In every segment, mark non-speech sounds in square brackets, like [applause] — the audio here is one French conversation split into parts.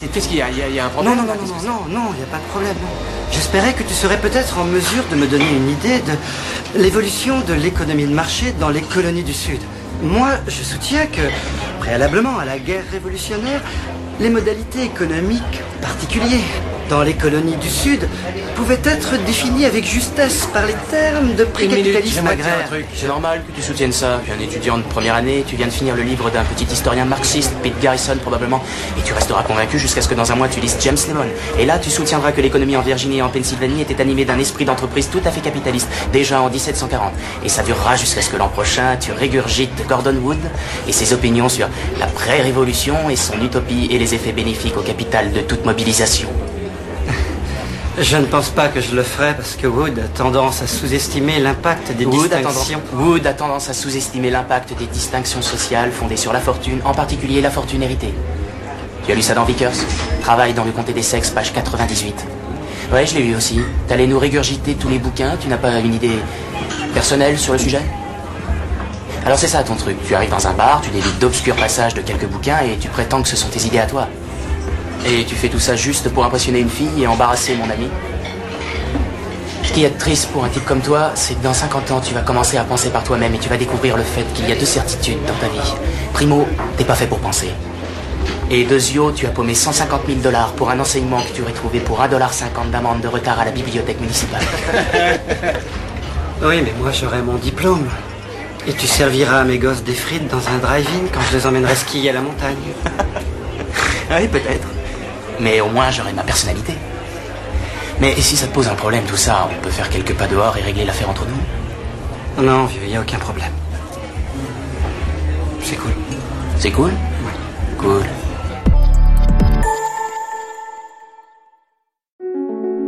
Qu'est-ce qu'il y a? Il y a, un problème Non, non, non, non, non, non, il n'y a pas de problème. J'espérais que tu serais peut-être en mesure de me donner une idée de l'évolution de l'économie de marché dans les colonies du Sud. Moi, je soutiens que, préalablement à la guerre révolutionnaire, les modalités économiques particulières dans les colonies du Sud pouvaient être définies avec justesse par les termes de pré-capitalisme agraire. C'est normal que tu soutiennes ça. Tu es un étudiant de première année, tu viens de finir le livre d'un petit historien marxiste, Pete Garrison probablement, et tu resteras convaincu jusqu'à ce que dans un mois tu lises James Lemon. Et là, tu soutiendras que l'économie en Virginie et en Pennsylvanie était animée d'un esprit d'entreprise tout à fait capitaliste, déjà en 1740. Et ça durera jusqu'à ce que l'an prochain, tu régurgites Gordon Wood et ses opinions sur la pré-révolution et son utopie et les effets bénéfiques au capital de toute mobilisation. Je ne pense pas que je le ferai parce que Wood a tendance à sous-estimer l'impact des Wood distinctions. A Wood a tendance à sous-estimer l'impact des distinctions sociales fondées sur la fortune, en particulier la fortune héritée. Tu as lu ça dans Vickers? Travail dans le comté des sexes, page 98. Ouais, je l'ai lu aussi. T'allais nous régurgiter tous les bouquins, tu n'as pas une idée personnelle sur le sujet? Alors c'est ça ton truc, tu arrives dans un bar, tu délites d'obscurs passages de quelques bouquins et tu prétends que ce sont tes idées à toi. Et tu fais tout ça juste pour impressionner une fille et embarrasser mon ami Ce qui est triste pour un type comme toi, c'est que dans 50 ans, tu vas commencer à penser par toi-même et tu vas découvrir le fait qu'il y a deux certitudes dans ta vie. Primo, t'es pas fait pour penser. Et deuxio, tu as paumé 150 000 dollars pour un enseignement que tu aurais trouvé pour 1,50$ d'amende de retard à la bibliothèque municipale. [laughs] oui, mais moi j'aurai mon diplôme. Et tu serviras à mes gosses des frites dans un drive-in quand je les emmènerai skier à la montagne. [laughs] oui, peut-être mais au moins j'aurai ma personnalité. Mais si ça te pose un problème, tout ça, on peut faire quelques pas dehors et régler l'affaire entre nous Non, vieux, il n'y a aucun problème. C'est cool. C'est cool? Oui. Cool.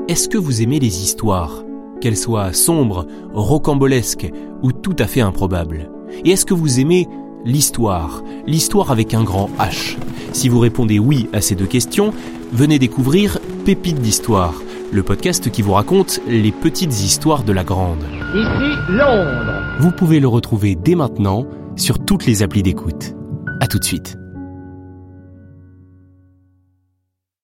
Est-ce que vous aimez les histoires Qu'elles soient sombres, rocambolesques ou tout à fait improbables? Et est-ce que vous aimez l'histoire L'histoire avec un grand H? Si vous répondez oui à ces deux questions, venez découvrir Pépites d'Histoire, le podcast qui vous raconte les petites histoires de la grande. Ici Londres. Vous pouvez le retrouver dès maintenant sur toutes les applis d'écoute. À tout de suite.